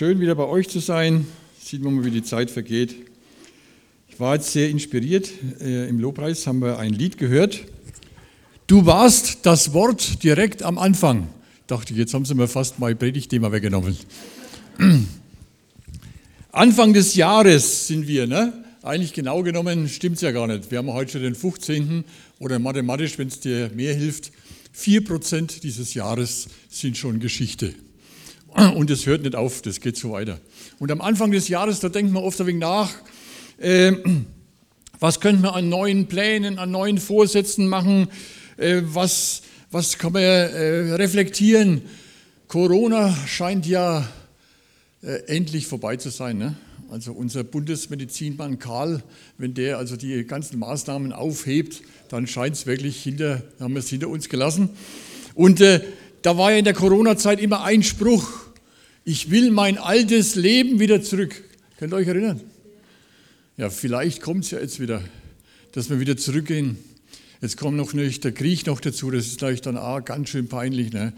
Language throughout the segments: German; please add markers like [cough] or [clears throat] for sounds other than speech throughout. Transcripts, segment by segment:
Schön wieder bei euch zu sein. Sieht man mal, wie die Zeit vergeht. Ich war jetzt sehr inspiriert. Äh, Im Lobpreis haben wir ein Lied gehört. Du warst das Wort direkt am Anfang. Dachte ich, jetzt haben sie mir fast mein Predigtthema weggenommen. [clears throat] Anfang des Jahres sind wir, ne? Eigentlich genau genommen stimmt es ja gar nicht. Wir haben heute schon den 15. oder mathematisch, wenn es dir mehr hilft, 4% dieses Jahres sind schon Geschichte. Und es hört nicht auf, das geht so weiter. Und am Anfang des Jahres, da denkt man oft ein wenig nach, äh, was könnte man an neuen Plänen, an neuen Vorsätzen machen, äh, was, was kann man äh, reflektieren. Corona scheint ja äh, endlich vorbei zu sein. Ne? Also unser Bundesmedizinmann Karl, wenn der also die ganzen Maßnahmen aufhebt, dann scheint es wirklich hinter, haben wir es hinter uns gelassen. Und äh, da war ja in der Corona-Zeit immer ein Spruch, ich will mein altes Leben wieder zurück. Könnt ihr euch erinnern? Ja, vielleicht kommt es ja jetzt wieder, dass wir wieder zurückgehen. Jetzt kommt noch nicht der Krieg noch dazu, das ist gleich dann auch ganz schön peinlich. Ne?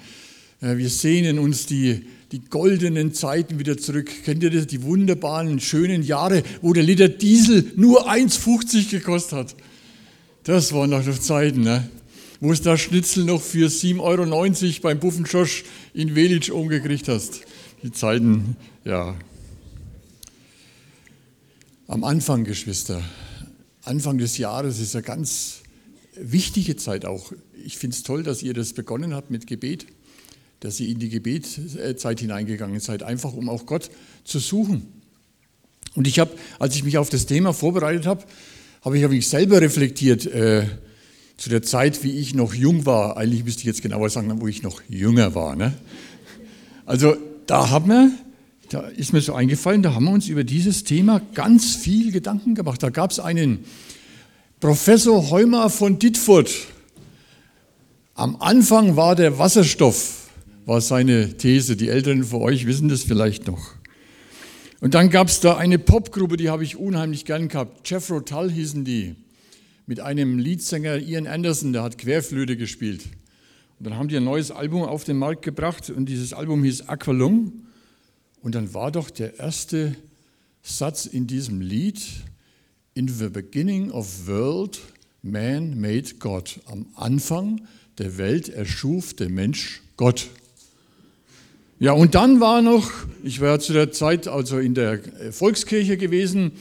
Wir sehnen uns die, die goldenen Zeiten wieder zurück. Kennt ihr das? Die wunderbaren, schönen Jahre, wo der Liter Diesel nur 1,50 gekostet hat. Das waren noch Zeiten. Ne? Wo es da Schnitzel noch für 7,90 Euro beim Buffenschosch in Welitsch umgekriegt hast. Die Zeiten, ja. Am Anfang, Geschwister, Anfang des Jahres ist eine ganz wichtige Zeit auch. Ich finde es toll, dass ihr das begonnen habt mit Gebet, dass ihr in die Gebetszeit hineingegangen seid, einfach um auch Gott zu suchen. Und ich habe, als ich mich auf das Thema vorbereitet habe, habe ich mich selber reflektiert. Äh, zu der Zeit, wie ich noch jung war, eigentlich müsste ich jetzt genauer sagen, wo ich noch jünger war. Ne? Also da haben wir, da ist mir so eingefallen, da haben wir uns über dieses Thema ganz viel Gedanken gemacht. Da gab es einen Professor Heumer von Dittfurt. Am Anfang war der Wasserstoff, war seine These. Die Älteren von euch wissen das vielleicht noch. Und dann gab es da eine Popgruppe, die habe ich unheimlich gern gehabt. Jeffro Tull hießen die mit einem Leadsänger Ian Anderson, der hat Querflöte gespielt. Und dann haben die ein neues Album auf den Markt gebracht und dieses Album hieß Aqualung. Und dann war doch der erste Satz in diesem Lied, In the beginning of world, man made God. Am Anfang der Welt erschuf der Mensch Gott. Ja, und dann war noch, ich war zu der Zeit also in der Volkskirche gewesen,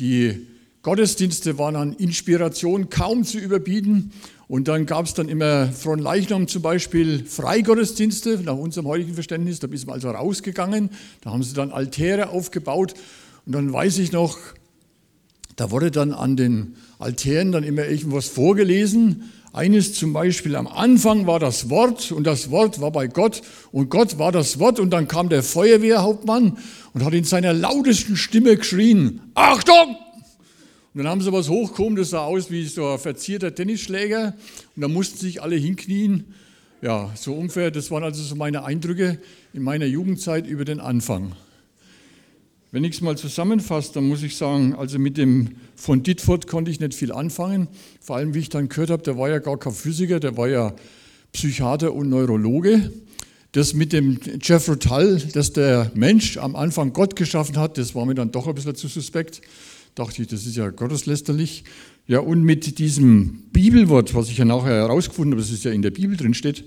die Gottesdienste waren an Inspiration kaum zu überbieten. Und dann gab es dann immer von Leichnam zum Beispiel Freigottesdienste, nach unserem heutigen Verständnis. Da bist du also rausgegangen. Da haben sie dann Altäre aufgebaut. Und dann weiß ich noch, da wurde dann an den Altären dann immer irgendwas vorgelesen. Eines zum Beispiel, am Anfang war das Wort und das Wort war bei Gott und Gott war das Wort und dann kam der Feuerwehrhauptmann und hat in seiner lautesten Stimme geschrien, Achtung! Und dann haben sie was hochgekommen, das sah aus wie so ein verzierter Tennisschläger. Und da mussten sich alle hinknien. Ja, so ungefähr, das waren also so meine Eindrücke in meiner Jugendzeit über den Anfang. Wenn ich es mal zusammenfasse, dann muss ich sagen, also mit dem von Ditford konnte ich nicht viel anfangen. Vor allem, wie ich dann gehört habe, der war ja gar kein Physiker, der war ja Psychiater und Neurologe. Das mit dem Jeffrey Tull, dass der Mensch am Anfang Gott geschaffen hat, das war mir dann doch ein bisschen zu suspekt dachte ich, das ist ja gotteslästerlich. Ja, und mit diesem Bibelwort, was ich ja nachher herausgefunden habe, das ist ja in der Bibel drin steht,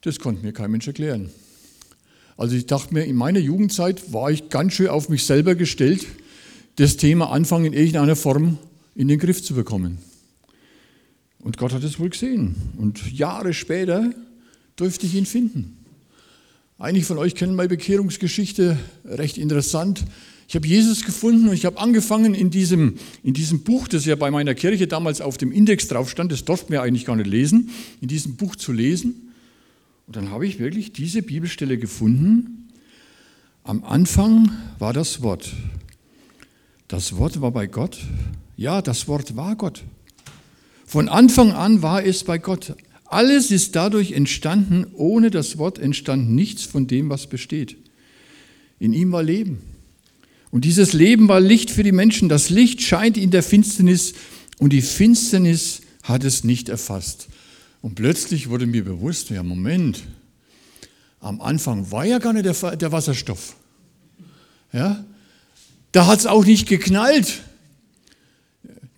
das konnte mir kein Mensch erklären. Also ich dachte mir, in meiner Jugendzeit war ich ganz schön auf mich selber gestellt, das Thema Anfang in irgendeiner Form in den Griff zu bekommen. Und Gott hat es wohl gesehen. Und Jahre später durfte ich ihn finden. Einige von euch kennen meine Bekehrungsgeschichte, recht interessant. Ich habe Jesus gefunden und ich habe angefangen in diesem, in diesem Buch, das ja bei meiner Kirche damals auf dem Index drauf stand, das durften wir eigentlich gar nicht lesen, in diesem Buch zu lesen. Und dann habe ich wirklich diese Bibelstelle gefunden. Am Anfang war das Wort. Das Wort war bei Gott. Ja, das Wort war Gott. Von Anfang an war es bei Gott. Alles ist dadurch entstanden, ohne das Wort entstand nichts von dem, was besteht. In ihm war Leben. Und dieses Leben war Licht für die Menschen. Das Licht scheint in der Finsternis und die Finsternis hat es nicht erfasst. Und plötzlich wurde mir bewusst, ja Moment, am Anfang war ja gar nicht der, der Wasserstoff. Ja? Da hat es auch nicht geknallt.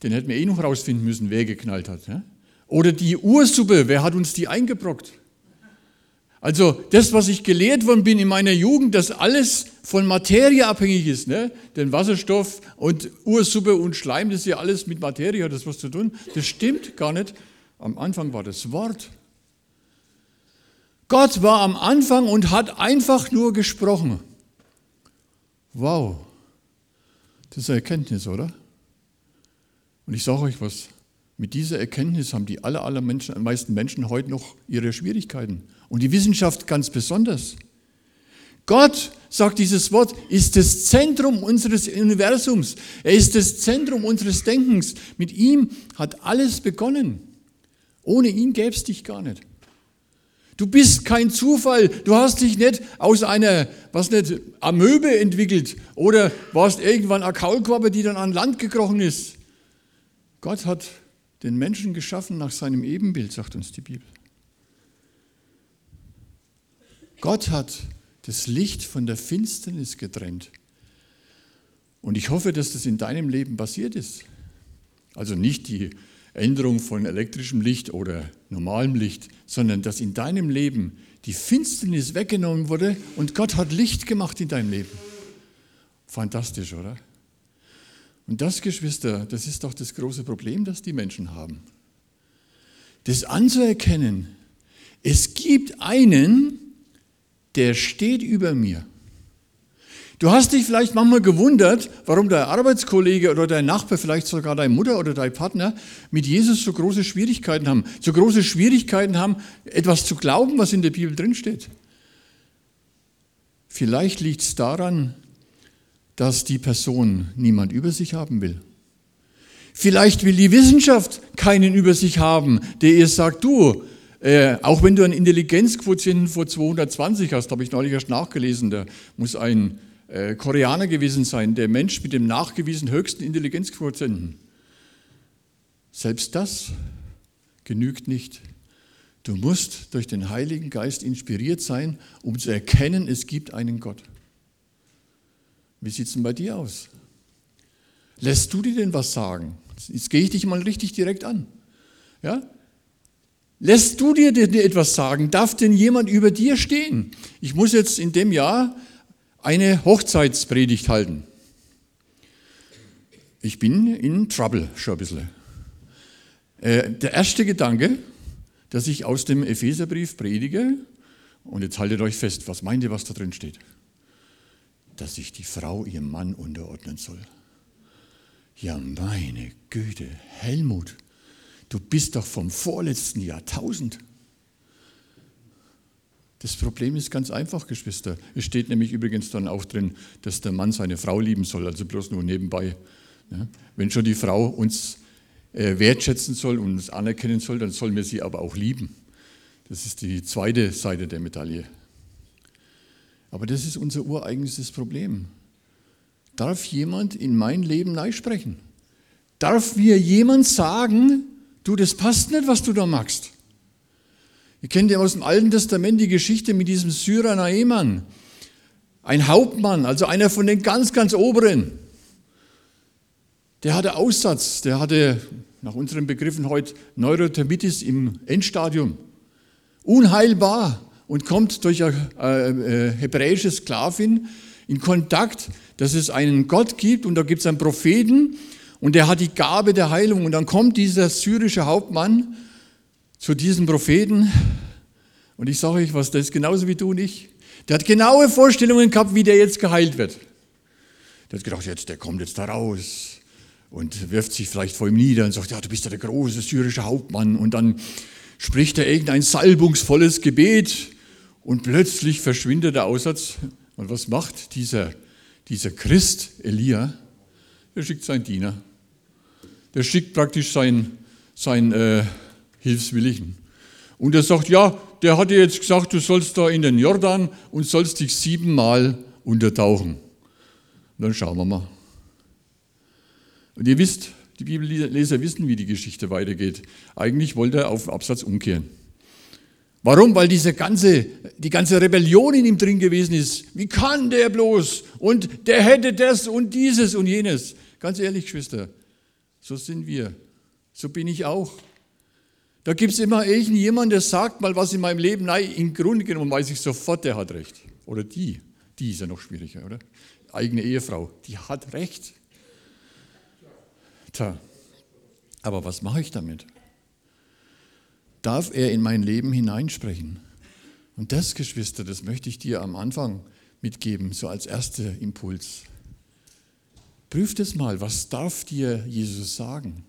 Den hätten wir eh noch rausfinden müssen, wer geknallt hat. Ja? Oder die Ursuppe, wer hat uns die eingebrockt? Also das, was ich gelehrt worden bin in meiner Jugend, dass alles von Materie abhängig ist. Ne? Denn Wasserstoff und Ursuppe und Schleim, das ist ja alles mit Materie, hat das was zu tun. Das stimmt gar nicht. Am Anfang war das Wort. Gott war am Anfang und hat einfach nur gesprochen. Wow, das ist eine Erkenntnis, oder? Und ich sage euch was, mit dieser Erkenntnis haben die aller, aller Menschen, meisten Menschen heute noch ihre Schwierigkeiten. Und die Wissenschaft ganz besonders. Gott, sagt dieses Wort, ist das Zentrum unseres Universums. Er ist das Zentrum unseres Denkens. Mit ihm hat alles begonnen. Ohne ihn gäbe es dich gar nicht. Du bist kein Zufall. Du hast dich nicht aus einer, was nicht, Amöbe entwickelt oder warst irgendwann eine Kaulquappe, die dann an Land gekrochen ist. Gott hat den Menschen geschaffen nach seinem Ebenbild, sagt uns die Bibel. Gott hat das Licht von der Finsternis getrennt. Und ich hoffe, dass das in deinem Leben passiert ist. Also nicht die Änderung von elektrischem Licht oder normalem Licht, sondern dass in deinem Leben die Finsternis weggenommen wurde und Gott hat Licht gemacht in deinem Leben. Fantastisch, oder? Und das, Geschwister, das ist doch das große Problem, das die Menschen haben. Das anzuerkennen, es gibt einen, der steht über mir. Du hast dich vielleicht manchmal gewundert, warum dein Arbeitskollege oder dein Nachbar, vielleicht sogar deine Mutter oder dein Partner mit Jesus so große Schwierigkeiten haben. So große Schwierigkeiten haben, etwas zu glauben, was in der Bibel drinsteht. Vielleicht liegt es daran, dass die Person niemand über sich haben will. Vielleicht will die Wissenschaft keinen über sich haben, der ihr sagt, du, äh, auch wenn du einen Intelligenzquotienten vor 220 hast, habe ich neulich erst nachgelesen, da muss ein äh, Koreaner gewesen sein, der Mensch mit dem nachgewiesen höchsten Intelligenzquotienten. Selbst das genügt nicht. Du musst durch den Heiligen Geist inspiriert sein, um zu erkennen, es gibt einen Gott. Wie sieht es denn bei dir aus? Lässt du dir denn was sagen? Jetzt gehe ich dich mal richtig direkt an. Ja? Lässt du dir denn etwas sagen? Darf denn jemand über dir stehen? Ich muss jetzt in dem Jahr eine Hochzeitspredigt halten. Ich bin in Trouble schon ein bisschen. Äh, der erste Gedanke, dass ich aus dem Epheserbrief predige, und jetzt haltet euch fest, was meint ihr, was da drin steht? Dass sich die Frau ihrem Mann unterordnen soll. Ja, meine Güte, Helmut, du bist doch vom vorletzten Jahrtausend. Das Problem ist ganz einfach, Geschwister. Es steht nämlich übrigens dann auch drin, dass der Mann seine Frau lieben soll, also bloß nur nebenbei. Wenn schon die Frau uns äh, wertschätzen soll und uns anerkennen soll, dann sollen wir sie aber auch lieben. Das ist die zweite Seite der Medaille. Aber das ist unser ureigenstes Problem. Darf jemand in mein Leben neu sprechen? Darf mir jemand sagen, du, das passt nicht, was du da machst? Ihr kennt ja aus dem Alten Testament die Geschichte mit diesem Syrer Naemann. Ein Hauptmann, also einer von den ganz, ganz Oberen. Der hatte Aussatz, der hatte nach unseren Begriffen heute Neurothermitis im Endstadium. Unheilbar und kommt durch eine äh, hebräische Sklavin in Kontakt, dass es einen Gott gibt und da gibt es einen Propheten und der hat die Gabe der Heilung und dann kommt dieser syrische Hauptmann zu diesem Propheten. Und ich sage euch was, das ist genauso wie du und ich. Der hat genaue Vorstellungen gehabt, wie der jetzt geheilt wird. Der hat gedacht, jetzt, der kommt jetzt da raus und wirft sich vielleicht vor ihm nieder und sagt, ja, du bist ja der große syrische Hauptmann. Und dann spricht er irgendein salbungsvolles Gebet und plötzlich verschwindet der Aussatz. Und was macht dieser, dieser Christ, Elia? Er schickt seinen Diener. Der schickt praktisch sein, sein äh, Hilfswilligen. Und er sagt, ja, der hat dir jetzt gesagt, du sollst da in den Jordan und sollst dich siebenmal untertauchen. Und dann schauen wir mal. Und ihr wisst, die Bibelleser wissen, wie die Geschichte weitergeht. Eigentlich wollte er auf Absatz umkehren. Warum? Weil diese ganze, die ganze Rebellion in ihm drin gewesen ist. Wie kann der bloß? Und der hätte das und dieses und jenes. Ganz ehrlich, Geschwister, so sind wir. So bin ich auch. Da gibt es immer irgendjemand, der sagt mal was in meinem Leben. Nein, im Grunde genommen weiß ich sofort, der hat recht. Oder die. Die ist ja noch schwieriger, oder? Eigene Ehefrau, die hat recht. Tja, aber was mache ich damit? Darf er in mein Leben hineinsprechen? Und das, Geschwister, das möchte ich dir am Anfang mitgeben, so als erster Impuls. Prüf das mal, was darf dir Jesus sagen?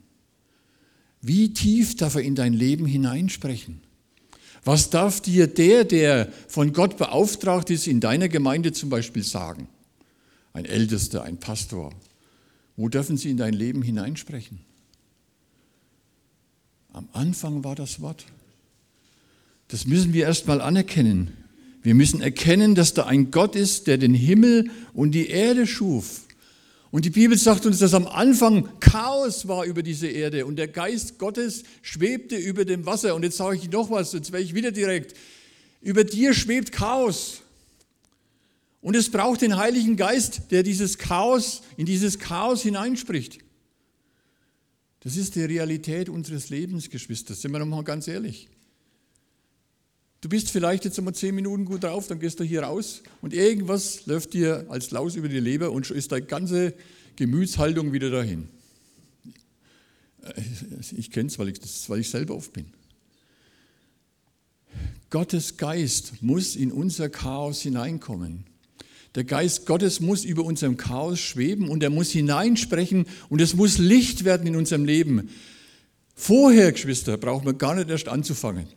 Wie tief darf er in dein Leben hineinsprechen? Was darf dir der, der von Gott beauftragt ist, in deiner Gemeinde zum Beispiel sagen? Ein Ältester, ein Pastor. Wo dürfen sie in dein Leben hineinsprechen? Anfang war das Wort. Das müssen wir erstmal anerkennen. Wir müssen erkennen, dass da ein Gott ist, der den Himmel und die Erde schuf. Und die Bibel sagt uns, dass am Anfang Chaos war über diese Erde und der Geist Gottes schwebte über dem Wasser. Und jetzt sage ich noch was, jetzt werde ich wieder direkt. Über dir schwebt Chaos. Und es braucht den Heiligen Geist, der dieses Chaos, in dieses Chaos hineinspricht. Das ist die Realität unseres Lebens, Geschwister. Sind wir nochmal ganz ehrlich. Du bist vielleicht jetzt einmal zehn Minuten gut drauf, dann gehst du hier raus und irgendwas läuft dir als Laus über die Leber und schon ist deine ganze Gemütshaltung wieder dahin. Ich kenne es, weil ich, weil ich selber oft bin. Gottes Geist muss in unser Chaos hineinkommen. Der Geist Gottes muss über unserem Chaos schweben und er muss hineinsprechen und es muss Licht werden in unserem Leben. Vorher, Geschwister, brauchen wir gar nicht erst anzufangen.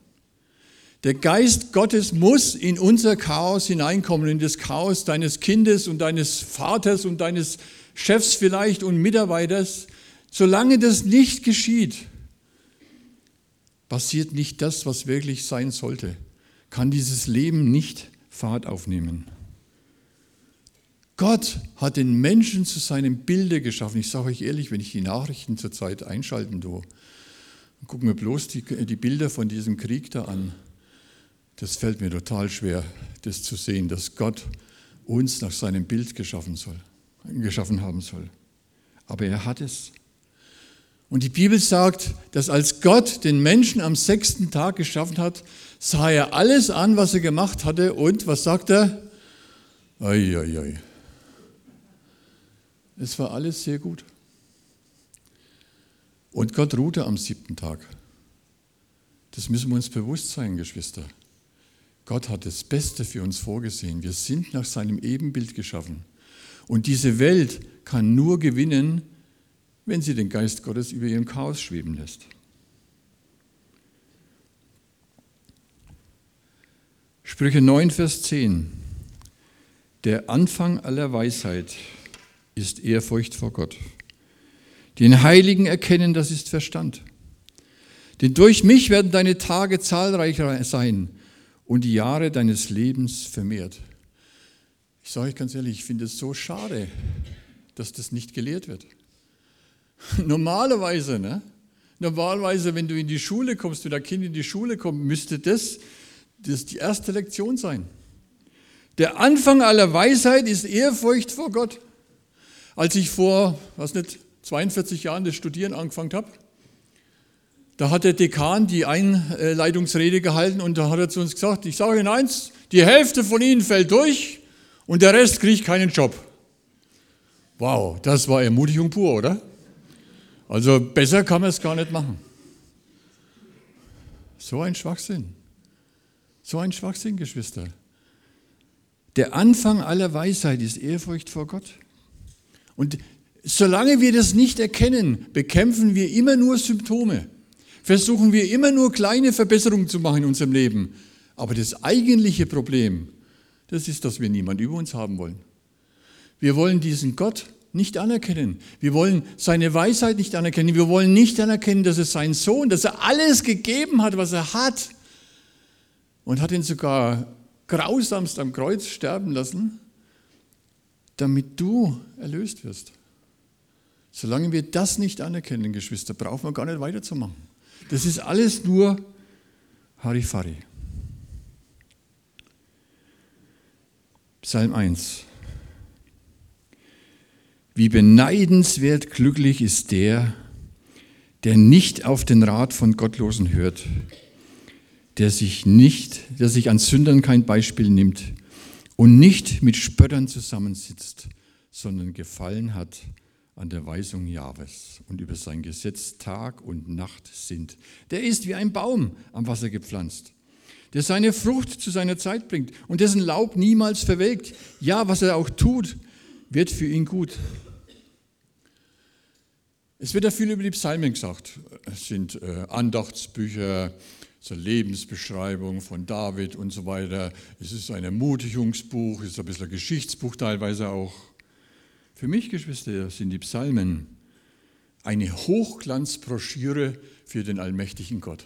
Der Geist Gottes muss in unser Chaos hineinkommen, in das Chaos deines Kindes und deines Vaters und deines Chefs vielleicht und Mitarbeiters. Solange das nicht geschieht, passiert nicht das, was wirklich sein sollte. Kann dieses Leben nicht Fahrt aufnehmen. Gott hat den Menschen zu seinem Bilde geschaffen. Ich sage euch ehrlich, wenn ich die Nachrichten zurzeit einschalten tue, gucken wir bloß die, die Bilder von diesem Krieg da an. Das fällt mir total schwer, das zu sehen, dass Gott uns nach seinem Bild geschaffen, soll, geschaffen haben soll. Aber er hat es. Und die Bibel sagt, dass als Gott den Menschen am sechsten Tag geschaffen hat, sah er alles an, was er gemacht hatte. Und was sagt er? Ei, ei, ei. Es war alles sehr gut. Und Gott ruhte am siebten Tag. Das müssen wir uns bewusst sein, Geschwister. Gott hat das Beste für uns vorgesehen. Wir sind nach seinem Ebenbild geschaffen. Und diese Welt kann nur gewinnen, wenn sie den Geist Gottes über ihrem Chaos schweben lässt. Sprüche 9, Vers 10. Der Anfang aller Weisheit ist Ehrfurcht vor Gott. Den Heiligen erkennen, das ist Verstand. Denn durch mich werden deine Tage zahlreicher sein und die Jahre deines Lebens vermehrt. Ich sage euch ganz ehrlich, ich finde es so schade, dass das nicht gelehrt wird. [laughs] Normalerweise, ne? Normalerweise, wenn du in die Schule kommst, wenn dein Kind in die Schule kommt, müsste das, das die erste Lektion sein. Der Anfang aller Weisheit ist Ehrfurcht vor Gott. Als ich vor, was nicht, 42 Jahren das Studieren angefangen habe, da hat der Dekan die Einleitungsrede gehalten und da hat er zu uns gesagt, ich sage Ihnen eins, die Hälfte von Ihnen fällt durch und der Rest kriegt keinen Job. Wow, das war Ermutigung pur, oder? Also besser kann man es gar nicht machen. So ein Schwachsinn. So ein Schwachsinn, Geschwister. Der Anfang aller Weisheit ist Ehrfurcht vor Gott. Und solange wir das nicht erkennen, bekämpfen wir immer nur Symptome versuchen wir immer nur kleine Verbesserungen zu machen in unserem Leben. Aber das eigentliche Problem, das ist, dass wir niemand über uns haben wollen. Wir wollen diesen Gott nicht anerkennen. Wir wollen seine Weisheit nicht anerkennen. Wir wollen nicht anerkennen, dass er sein Sohn, dass er alles gegeben hat, was er hat. Und hat ihn sogar grausamst am Kreuz sterben lassen, damit du erlöst wirst. Solange wir das nicht anerkennen, Geschwister, brauchen wir gar nicht weiterzumachen. Das ist alles nur Harifari. Psalm 1. Wie beneidenswert glücklich ist der, der nicht auf den Rat von Gottlosen hört, der sich nicht, der sich an Sündern kein Beispiel nimmt und nicht mit Spöttern zusammensitzt, sondern gefallen hat an der Weisung Jahwes und über sein Gesetz Tag und Nacht sind. Der ist wie ein Baum am Wasser gepflanzt, der seine Frucht zu seiner Zeit bringt und dessen Laub niemals verwelkt. Ja, was er auch tut, wird für ihn gut. Es wird ja viel über die Psalmen gesagt. Es sind äh, Andachtsbücher, so Lebensbeschreibung von David und so weiter. Es ist ein Ermutigungsbuch, es ist ein bisschen ein Geschichtsbuch teilweise auch. Für mich, Geschwister, sind die Psalmen eine Hochglanzbroschüre für den allmächtigen Gott.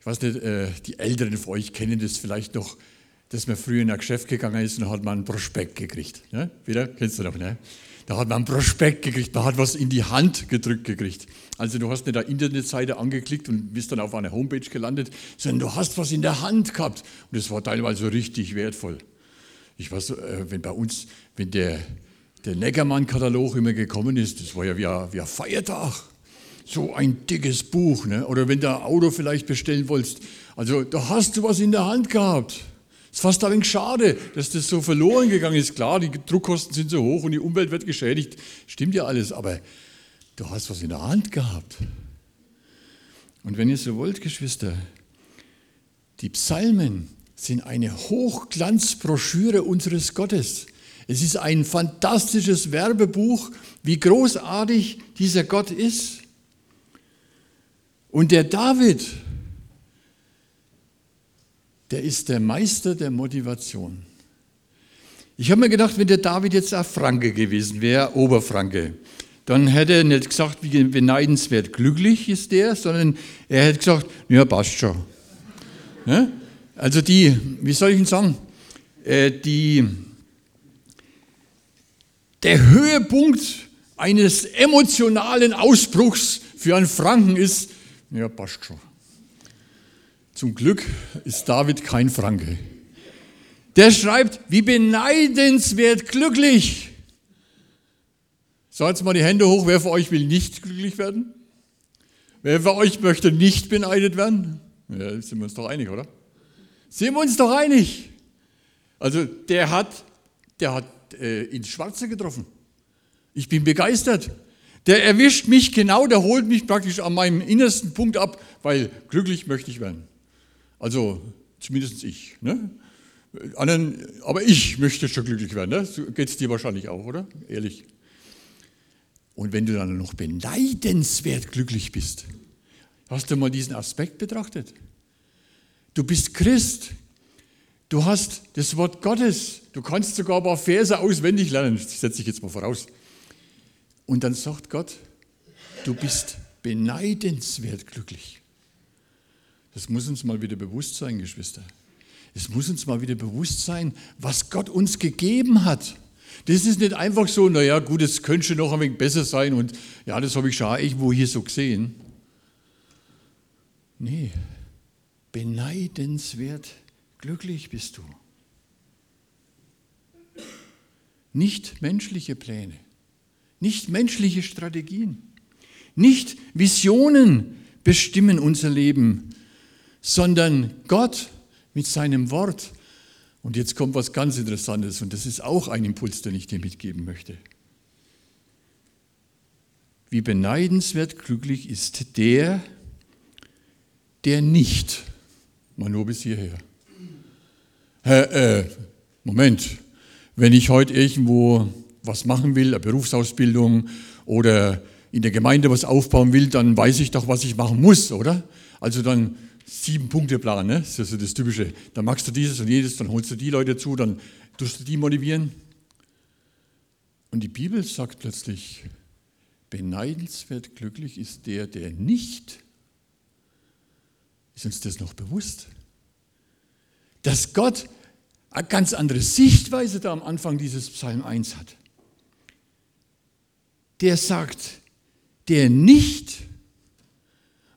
Ich weiß nicht, äh, die Älteren von euch kennen das vielleicht noch, dass man früher in ein Geschäft gegangen ist und hat man einen Prospekt gekriegt. Ne? Wieder? Kennst du noch, ne? Da hat man einen Prospekt gekriegt, man hat was in die Hand gedrückt gekriegt. Also du hast nicht eine Internetseite angeklickt und bist dann auf einer Homepage gelandet, sondern du hast was in der Hand gehabt. Und das war teilweise richtig wertvoll. Ich weiß, äh, wenn bei uns, wenn der, der Neckermann-Katalog immer gekommen ist, das war ja wie ein, wie ein Feiertag. So ein dickes Buch. Ne? Oder wenn du ein Auto vielleicht bestellen wolltest. Also da hast du was in der Hand gehabt. Es ist fast ein wenig schade, dass das so verloren gegangen ist. Klar, die Druckkosten sind so hoch und die Umwelt wird geschädigt. Stimmt ja alles, aber du hast was in der Hand gehabt. Und wenn ihr so wollt, Geschwister, die Psalmen sind eine Hochglanzbroschüre unseres Gottes. Es ist ein fantastisches Werbebuch, wie großartig dieser Gott ist. Und der David, der ist der Meister der Motivation. Ich habe mir gedacht, wenn der David jetzt auch Franke gewesen wäre, Oberfranke, dann hätte er nicht gesagt, wie beneidenswert glücklich ist der, sondern er hätte gesagt, ja, passt schon. Ja? Also die, wie soll ich denn sagen, äh, die, der Höhepunkt eines emotionalen Ausbruchs für einen Franken ist, ja, passt schon. Zum Glück ist David kein Franke. Der schreibt, wie beneidenswert glücklich. So, jetzt mal die Hände hoch, wer von euch will nicht glücklich werden? Wer von euch möchte nicht beneidet werden? Ja, sind wir uns doch einig, oder? Sind wir uns doch einig? Also der hat, der hat äh, ins Schwarze getroffen. Ich bin begeistert. Der erwischt mich genau, der holt mich praktisch an meinem innersten Punkt ab, weil glücklich möchte ich werden. Also zumindest ich. Ne? Anderen, aber ich möchte schon glücklich werden. Ne? So geht es dir wahrscheinlich auch, oder? Ehrlich. Und wenn du dann noch beneidenswert glücklich bist, hast du mal diesen Aspekt betrachtet? Du bist Christ. Du hast das Wort Gottes. Du kannst sogar ein paar Verse auswendig lernen. Das setze ich jetzt mal voraus. Und dann sagt Gott, du bist beneidenswert glücklich. Das muss uns mal wieder bewusst sein, Geschwister. Es muss uns mal wieder bewusst sein, was Gott uns gegeben hat. Das ist nicht einfach so, naja, gut, es könnte noch ein wenig besser sein und ja, das habe ich schon irgendwo hier so gesehen. Nee, beneidenswert glücklich bist du. Nicht menschliche Pläne, nicht menschliche Strategien, nicht Visionen bestimmen unser Leben, sondern Gott mit seinem Wort. Und jetzt kommt was ganz Interessantes und das ist auch ein Impuls, den ich dir mitgeben möchte. Wie beneidenswert glücklich ist der, der nicht, mal nur bis hierher. Äh, äh, Moment, wenn ich heute irgendwo was machen will, eine Berufsausbildung oder in der Gemeinde was aufbauen will, dann weiß ich doch, was ich machen muss, oder? Also dann Sieben-Punkte-Plan, ne? das ist so das Typische. Dann machst du dieses und jedes, dann holst du die Leute zu, dann tust du die motivieren. Und die Bibel sagt plötzlich, beneidenswert glücklich ist der, der nicht. Ist uns das noch bewusst? Dass Gott eine ganz andere Sichtweise da am Anfang dieses Psalm 1 hat. Der sagt, der nicht.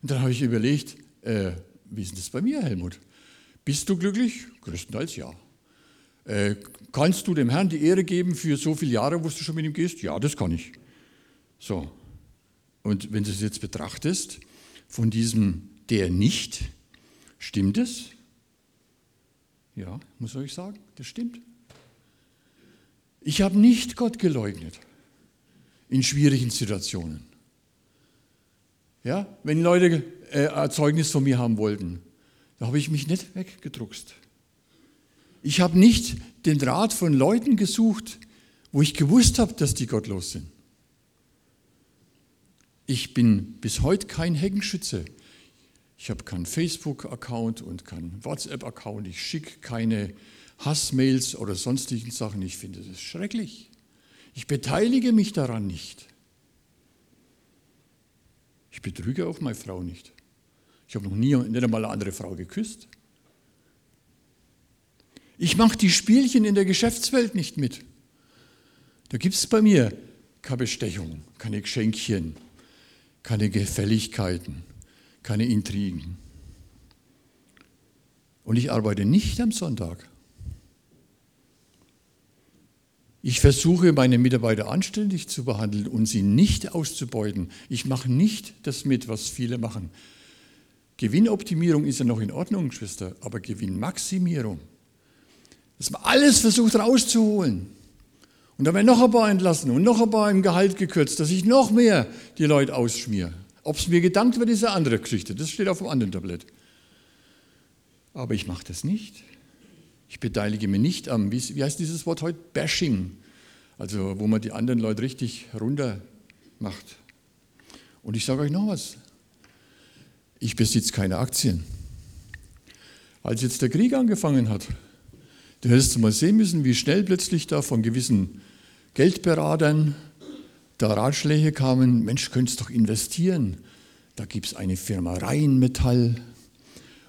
Und dann habe ich überlegt, äh, wie ist das bei mir, Helmut? Bist du glücklich? Größtenteils ja. Äh, kannst du dem Herrn die Ehre geben für so viele Jahre, wo du schon mit ihm gehst? Ja, das kann ich. So. Und wenn du es jetzt betrachtest, von diesem der nicht, stimmt es? Ja, muss ich euch sagen, das stimmt. Ich habe nicht Gott geleugnet in schwierigen Situationen. Ja, wenn Leute äh, Erzeugnis von mir haben wollten, da habe ich mich nicht weggedruckst. Ich habe nicht den Rat von Leuten gesucht, wo ich gewusst habe, dass die gottlos sind. Ich bin bis heute kein Heckenschütze. Ich habe keinen Facebook-Account und keinen WhatsApp-Account. Ich schicke keine Hassmails oder sonstigen Sachen. Ich finde das schrecklich. Ich beteilige mich daran nicht. Ich betrüge auch meine Frau nicht. Ich habe noch nie nicht einmal eine andere Frau geküsst. Ich mache die Spielchen in der Geschäftswelt nicht mit. Da gibt es bei mir keine Bestechung, keine Geschenkchen, keine Gefälligkeiten, keine Intrigen. Und ich arbeite nicht am Sonntag. Ich versuche, meine Mitarbeiter anständig zu behandeln und sie nicht auszubeuten. Ich mache nicht das mit, was viele machen. Gewinnoptimierung ist ja noch in Ordnung, Schwester, aber Gewinnmaximierung, dass man alles versucht rauszuholen. Und dann werden noch ein paar entlassen und noch ein paar im Gehalt gekürzt, dass ich noch mehr die Leute ausschmiere. Ob es mir gedankt wird, ist eine andere Geschichte. Das steht auf dem anderen Tablett. Aber ich mache das nicht. Ich beteilige mich nicht am, wie, wie heißt dieses Wort heute? Bashing. Also wo man die anderen Leute richtig runter macht. Und ich sage euch noch was. Ich besitze keine Aktien. Als jetzt der Krieg angefangen hat, du hättest mal sehen müssen, wie schnell plötzlich da von gewissen Geldberatern da Ratschläge kamen, Mensch, könntest doch investieren. Da gibt es eine Firma Rheinmetall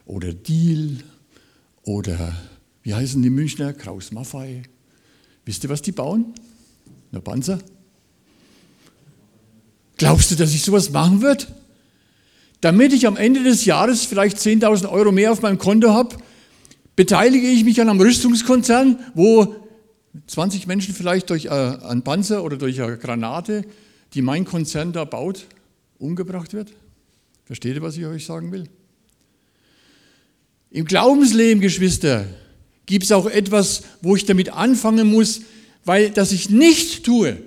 oder Deal oder wie heißen die Münchner? Kraus Maffei. Wisst ihr, was die bauen? Eine Panzer? Glaubst du, dass ich sowas machen würde? Damit ich am Ende des Jahres vielleicht 10.000 Euro mehr auf meinem Konto habe, beteilige ich mich an einem Rüstungskonzern, wo 20 Menschen vielleicht durch äh, einen Panzer oder durch eine Granate, die mein Konzern da baut, umgebracht wird? Versteht ihr, was ich euch sagen will? Im Glaubensleben, Geschwister, gibt es auch etwas, wo ich damit anfangen muss, weil das ich nicht tue.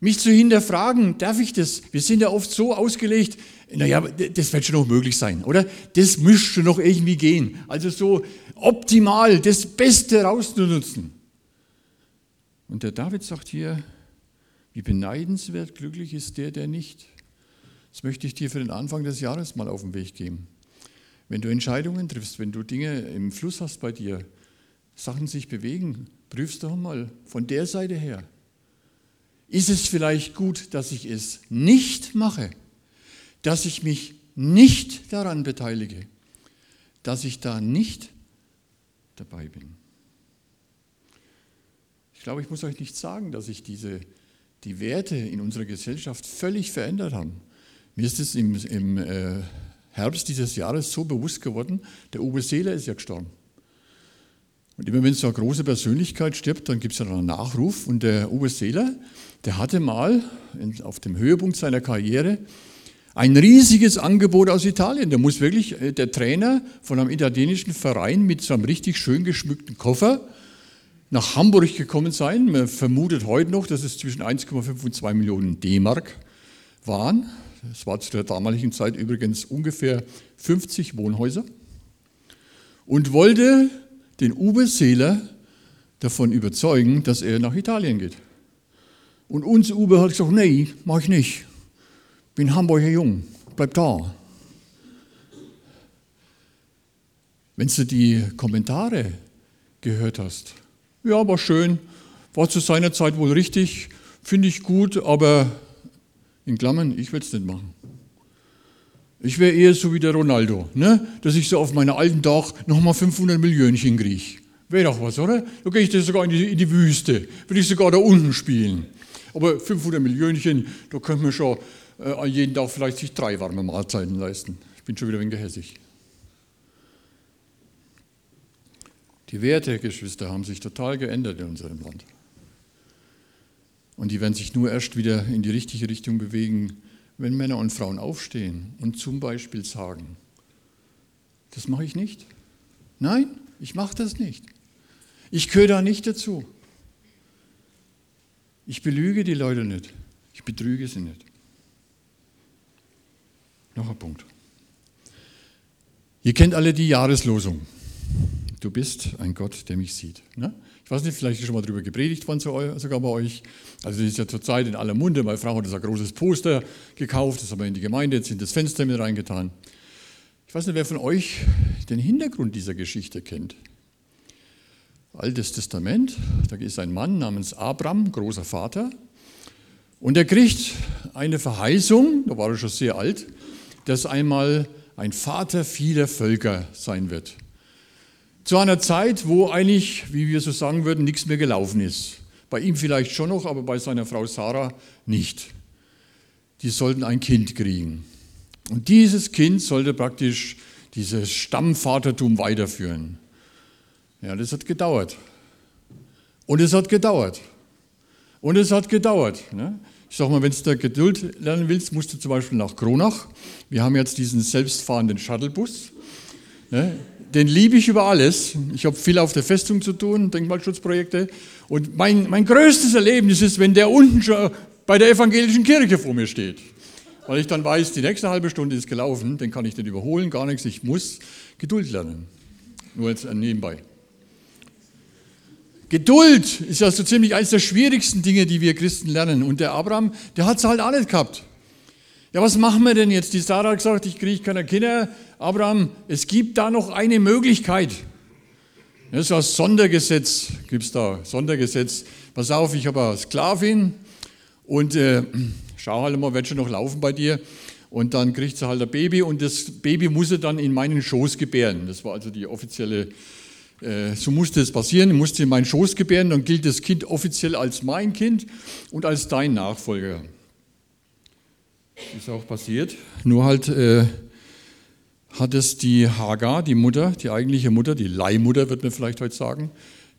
Mich zu hinterfragen, darf ich das? Wir sind ja oft so ausgelegt, naja, das wird schon noch möglich sein, oder? Das müsste noch irgendwie gehen. Also so optimal das Beste rauszunutzen. Und der David sagt hier, wie beneidenswert glücklich ist der, der nicht. Das möchte ich dir für den Anfang des Jahres mal auf den Weg geben. Wenn du Entscheidungen triffst, wenn du Dinge im Fluss hast bei dir, Sachen sich bewegen, prüfst doch mal von der Seite her. Ist es vielleicht gut, dass ich es nicht mache, dass ich mich nicht daran beteilige, dass ich da nicht dabei bin? Ich glaube, ich muss euch nicht sagen, dass sich diese, die Werte in unserer Gesellschaft völlig verändert haben. Mir ist es im, im äh, Herbst dieses Jahres so bewusst geworden, der Uwe Seeler ist ja gestorben. Und immer wenn so eine große Persönlichkeit stirbt, dann gibt es ja einen Nachruf. Und der Uwe Seeler, der hatte mal auf dem Höhepunkt seiner Karriere ein riesiges Angebot aus Italien. Der muss wirklich äh, der Trainer von einem italienischen Verein mit so einem richtig schön geschmückten Koffer nach Hamburg gekommen sein. Man vermutet heute noch, dass es zwischen 1,5 und 2 Millionen D-Mark waren. Es war zu der damaligen Zeit übrigens ungefähr 50 Wohnhäuser. Und wollte den Uwe Seeler davon überzeugen, dass er nach Italien geht. Und uns Uwe hat gesagt, nee, mach ich nicht. Bin Hamburger Jung, bleib da. Wenn du die Kommentare gehört hast, ja, war schön, war zu seiner Zeit wohl richtig, finde ich gut, aber in Klammern, ich würde es nicht machen. Ich wäre eher so wie der Ronaldo, ne? dass ich so auf meiner alten Tag nochmal 500 Millionchen kriege. Wäre doch was, oder? Da gehe ich das sogar in die, in die Wüste, würde ich sogar da unten spielen. Aber 500 Millionchen, da könnte man schon äh, an jeden Tag vielleicht sich drei warme Mahlzeiten leisten. Ich bin schon wieder ein wenig gehässig. Die Werte, Geschwister, haben sich total geändert in unserem Land. Und die werden sich nur erst wieder in die richtige Richtung bewegen, wenn Männer und Frauen aufstehen und zum Beispiel sagen, das mache ich nicht. Nein, ich mache das nicht. Ich gehöre da nicht dazu. Ich belüge die Leute nicht. Ich betrüge sie nicht. Noch ein Punkt. Ihr kennt alle die Jahreslosung. Du bist ein Gott, der mich sieht. Ne? Ich weiß nicht, vielleicht ist schon mal darüber gepredigt worden, sogar bei euch. Also, das ist ja zurzeit in aller Munde. Meine Frau hat das ein großes Poster gekauft, das haben wir in die Gemeinde jetzt in das Fenster mit reingetan. Ich weiß nicht, wer von euch den Hintergrund dieser Geschichte kennt. Altes Testament, da ist ein Mann namens Abraham, großer Vater, und er kriegt eine Verheißung, da war er schon sehr alt, dass einmal ein Vater vieler Völker sein wird. Zu einer Zeit, wo eigentlich, wie wir so sagen würden, nichts mehr gelaufen ist. Bei ihm vielleicht schon noch, aber bei seiner Frau Sarah nicht. Die sollten ein Kind kriegen. Und dieses Kind sollte praktisch dieses Stammvatertum weiterführen. Ja, das hat gedauert. Und es hat gedauert. Und es hat gedauert. Ne? Ich sage mal, wenn du Geduld lernen willst, musst du zum Beispiel nach Kronach. Wir haben jetzt diesen selbstfahrenden Shuttlebus. Ne? Den liebe ich über alles. Ich habe viel auf der Festung zu tun, Denkmalschutzprojekte. Und mein, mein größtes Erlebnis ist, wenn der unten schon bei der evangelischen Kirche vor mir steht. Weil ich dann weiß, die nächste halbe Stunde ist gelaufen, den kann ich nicht überholen, gar nichts. Ich muss Geduld lernen. Nur jetzt nebenbei. Geduld ist ja so ziemlich eines der schwierigsten Dinge, die wir Christen lernen. Und der Abraham, der hat es halt nicht gehabt. Ja, was machen wir denn jetzt? Die Sarah hat gesagt, ich kriege keine Kinder. Abraham, es gibt da noch eine Möglichkeit. Das ist ein Sondergesetz, gibt es da, Sondergesetz. Pass auf, ich habe eine Sklavin und äh, schau halt mal, wird schon noch laufen bei dir. Und dann kriegt sie halt ein Baby und das Baby muss sie dann in meinen Schoß gebären. Das war also die offizielle äh, so musste es passieren, musste in meinen Schoß gebären, dann gilt das Kind offiziell als mein Kind und als dein Nachfolger. Ist auch passiert. Nur halt äh, hat es die Hagar, die Mutter, die eigentliche Mutter, die Leihmutter, wird man vielleicht heute sagen,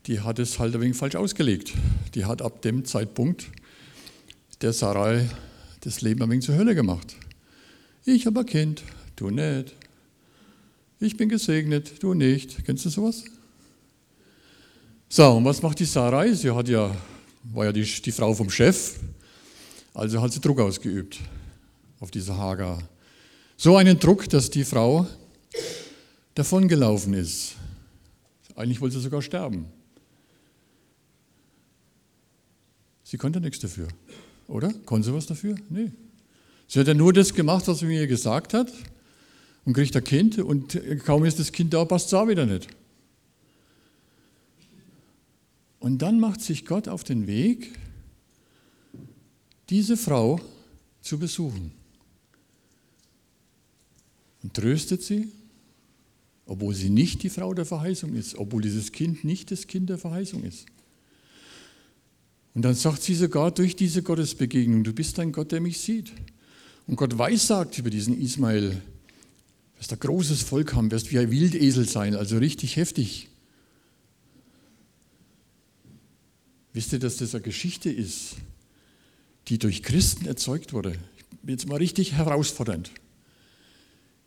die hat es halt ein wenig falsch ausgelegt. Die hat ab dem Zeitpunkt der Sarai das Leben ein wenig zur Hölle gemacht. Ich habe ein Kind, du nicht. Ich bin gesegnet, du nicht. Kennst du sowas? So, und was macht die Sarai? Sie hat ja, war ja die, die Frau vom Chef, also hat sie Druck ausgeübt auf diese Hagar. So einen Druck, dass die Frau davongelaufen ist. Eigentlich wollte sie sogar sterben. Sie konnte nichts dafür, oder? Konnte sie was dafür? Nee. Sie hat ja nur das gemacht, was sie mir gesagt hat und kriegt ein Kind und kaum ist das Kind da, passt es auch wieder nicht. Und dann macht sich Gott auf den Weg, diese Frau zu besuchen. Und tröstet sie, obwohl sie nicht die Frau der Verheißung ist, obwohl dieses Kind nicht das Kind der Verheißung ist. Und dann sagt sie sogar durch diese Gottesbegegnung, du bist ein Gott, der mich sieht. Und Gott weissagt über diesen Ismael, wirst ein großes Volk haben, wirst wie ein Wildesel sein, also richtig heftig. Wisst ihr, dass das eine Geschichte ist, die durch Christen erzeugt wurde? Jetzt mal richtig herausfordernd.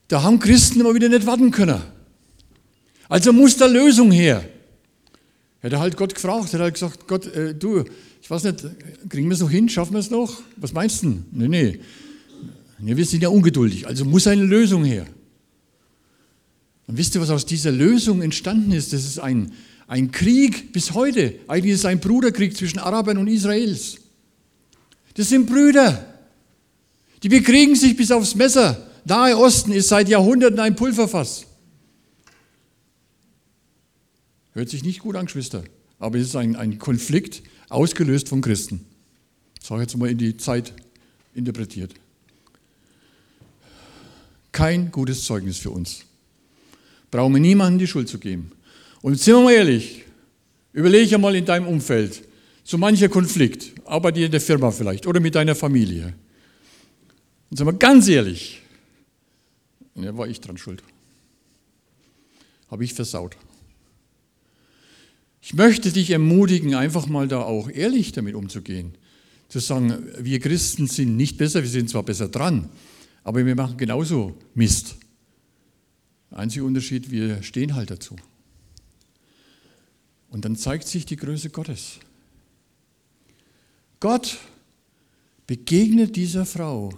Da haben Christen immer wieder nicht warten können. Also muss da Lösung her. Hätte halt Gott gefragt, hätte halt gesagt, Gott, äh, du, ich weiß nicht, kriegen wir es noch hin, schaffen wir es noch? Was meinst du? Nee, nee. nee. Wir sind ja ungeduldig, also muss eine Lösung her. Und wisst ihr, was aus dieser Lösung entstanden ist? Das ist ein, ein Krieg bis heute. Eigentlich ist es ein Bruderkrieg zwischen Arabern und Israels. Das sind Brüder. Die bekriegen sich bis aufs Messer. Nahe Osten ist seit Jahrhunderten ein Pulverfass. Hört sich nicht gut an, Geschwister. Aber es ist ein, ein Konflikt ausgelöst von Christen. Das habe ich jetzt mal in die Zeit interpretiert. Kein gutes Zeugnis für uns. Brauchen wir niemandem die Schuld zu geben. Und sind wir mal ehrlich, überlege mal in deinem Umfeld, so mancher Konflikt, bei dir in der Firma vielleicht oder mit deiner Familie. Und sind wir ganz ehrlich, da war ich dran schuld. Habe ich versaut. Ich möchte dich ermutigen, einfach mal da auch ehrlich damit umzugehen. Zu sagen, wir Christen sind nicht besser, wir sind zwar besser dran, aber wir machen genauso Mist. Der einzige Unterschied, wir stehen halt dazu. Und dann zeigt sich die Größe Gottes. Gott begegnet dieser Frau,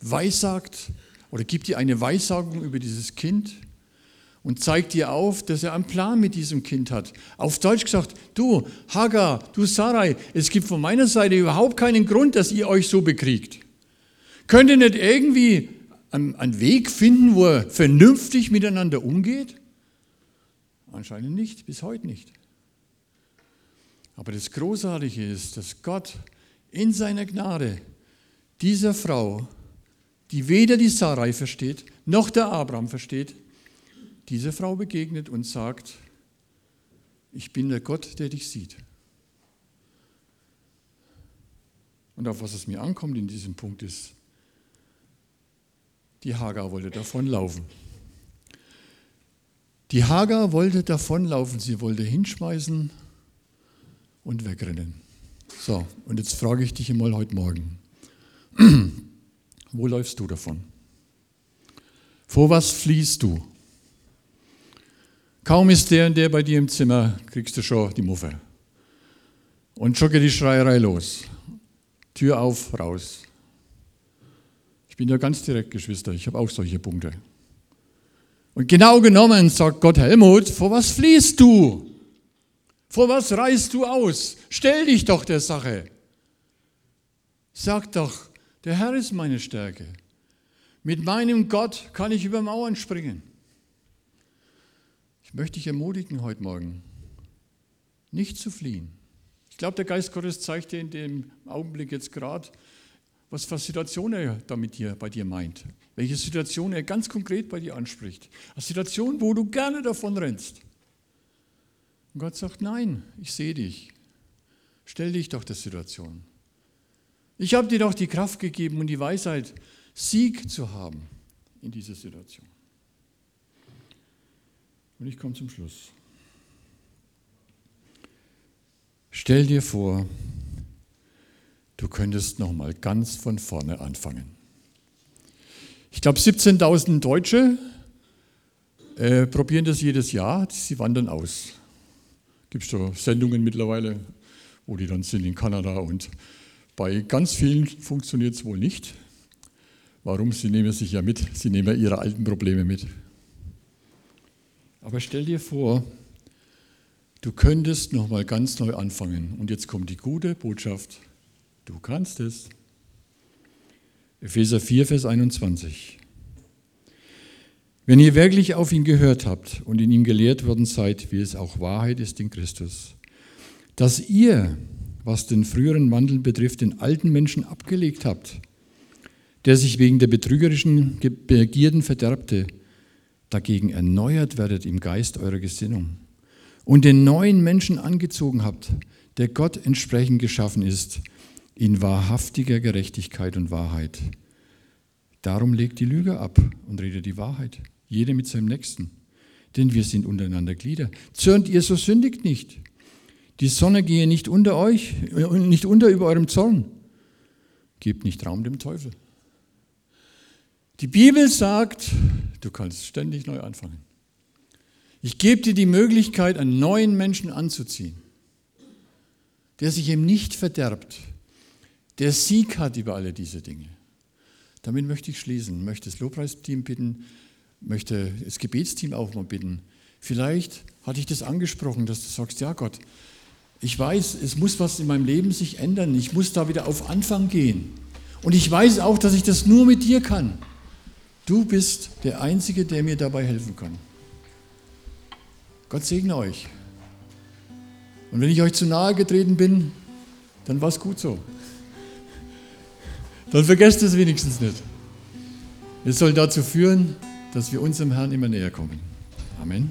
weissagt oder gibt ihr eine Weissagung über dieses Kind und zeigt ihr auf, dass er einen Plan mit diesem Kind hat. Auf Deutsch gesagt, du Hagar, du Sarai, es gibt von meiner Seite überhaupt keinen Grund, dass ihr euch so bekriegt. Könnt ihr nicht irgendwie einen Weg finden, wo er vernünftig miteinander umgeht? Anscheinend nicht, bis heute nicht. Aber das Großartige ist, dass Gott in seiner Gnade dieser Frau, die weder die Sarai versteht, noch der Abraham versteht, dieser Frau begegnet und sagt, ich bin der Gott, der dich sieht. Und auf was es mir ankommt in diesem Punkt ist, die Hagar wollte davonlaufen. Die Hagar wollte davonlaufen, sie wollte hinschmeißen und wegrennen. So, und jetzt frage ich dich einmal heute Morgen, [clears throat] wo läufst du davon? Vor was fließt du? Kaum ist der und der bei dir im Zimmer, kriegst du schon die Muffe. Und schon geht die Schreierei los. Tür auf, raus. Ich bin ja ganz direkt, Geschwister, ich habe auch solche Punkte. Und genau genommen sagt Gott Helmut, vor was fließt du? Vor was reißt du aus? Stell dich doch der Sache. Sag doch, der Herr ist meine Stärke. Mit meinem Gott kann ich über Mauern springen. Ich möchte dich ermutigen heute Morgen, nicht zu fliehen. Ich glaube, der Geist Gottes zeigt dir in dem Augenblick jetzt gerade, was für Situation er da mit dir, bei dir meint. Welche Situation er ganz konkret bei dir anspricht. Eine Situation, wo du gerne davon rennst. Und Gott sagt, nein, ich sehe dich. Stell dich doch der Situation. Ich habe dir doch die Kraft gegeben und die Weisheit, Sieg zu haben in dieser Situation. Und ich komme zum Schluss. Stell dir vor, du könntest noch mal ganz von vorne anfangen. Ich glaube, 17.000 Deutsche äh, probieren das jedes Jahr. Sie wandern aus. Gibt es da Sendungen mittlerweile, wo die dann sind in Kanada und bei ganz vielen funktioniert es wohl nicht. Warum? Sie nehmen sich ja mit. Sie nehmen ihre alten Probleme mit. Aber stell dir vor, du könntest noch mal ganz neu anfangen. Und jetzt kommt die gute Botschaft: Du kannst es. Epheser 4, Vers 21. Wenn ihr wirklich auf ihn gehört habt und in ihm gelehrt worden seid, wie es auch Wahrheit ist in Christus, dass ihr, was den früheren Wandel betrifft, den alten Menschen abgelegt habt, der sich wegen der betrügerischen Begierden verderbte, dagegen erneuert werdet im Geist eurer Gesinnung und den neuen Menschen angezogen habt, der Gott entsprechend geschaffen ist, in wahrhaftiger Gerechtigkeit und Wahrheit. Darum legt die Lüge ab und redet die Wahrheit, jeder mit seinem Nächsten. Denn wir sind untereinander Glieder. Zürnt ihr, so sündigt nicht. Die Sonne gehe nicht unter euch, nicht unter über eurem Zorn. Gebt nicht Raum dem Teufel. Die Bibel sagt, du kannst ständig neu anfangen. Ich gebe dir die Möglichkeit, einen neuen Menschen anzuziehen, der sich eben nicht verderbt, der Sieg hat über alle diese Dinge. Damit möchte ich schließen, möchte das Lobpreisteam bitten, möchte das Gebetsteam auch mal bitten. Vielleicht hatte ich das angesprochen, dass du sagst, ja Gott, ich weiß, es muss was in meinem Leben sich ändern, ich muss da wieder auf Anfang gehen. Und ich weiß auch, dass ich das nur mit dir kann. Du bist der Einzige, der mir dabei helfen kann. Gott segne euch. Und wenn ich euch zu nahe getreten bin, dann war es gut so. Dann vergesst es wenigstens nicht. Es soll dazu führen, dass wir unserem Herrn immer näher kommen. Amen.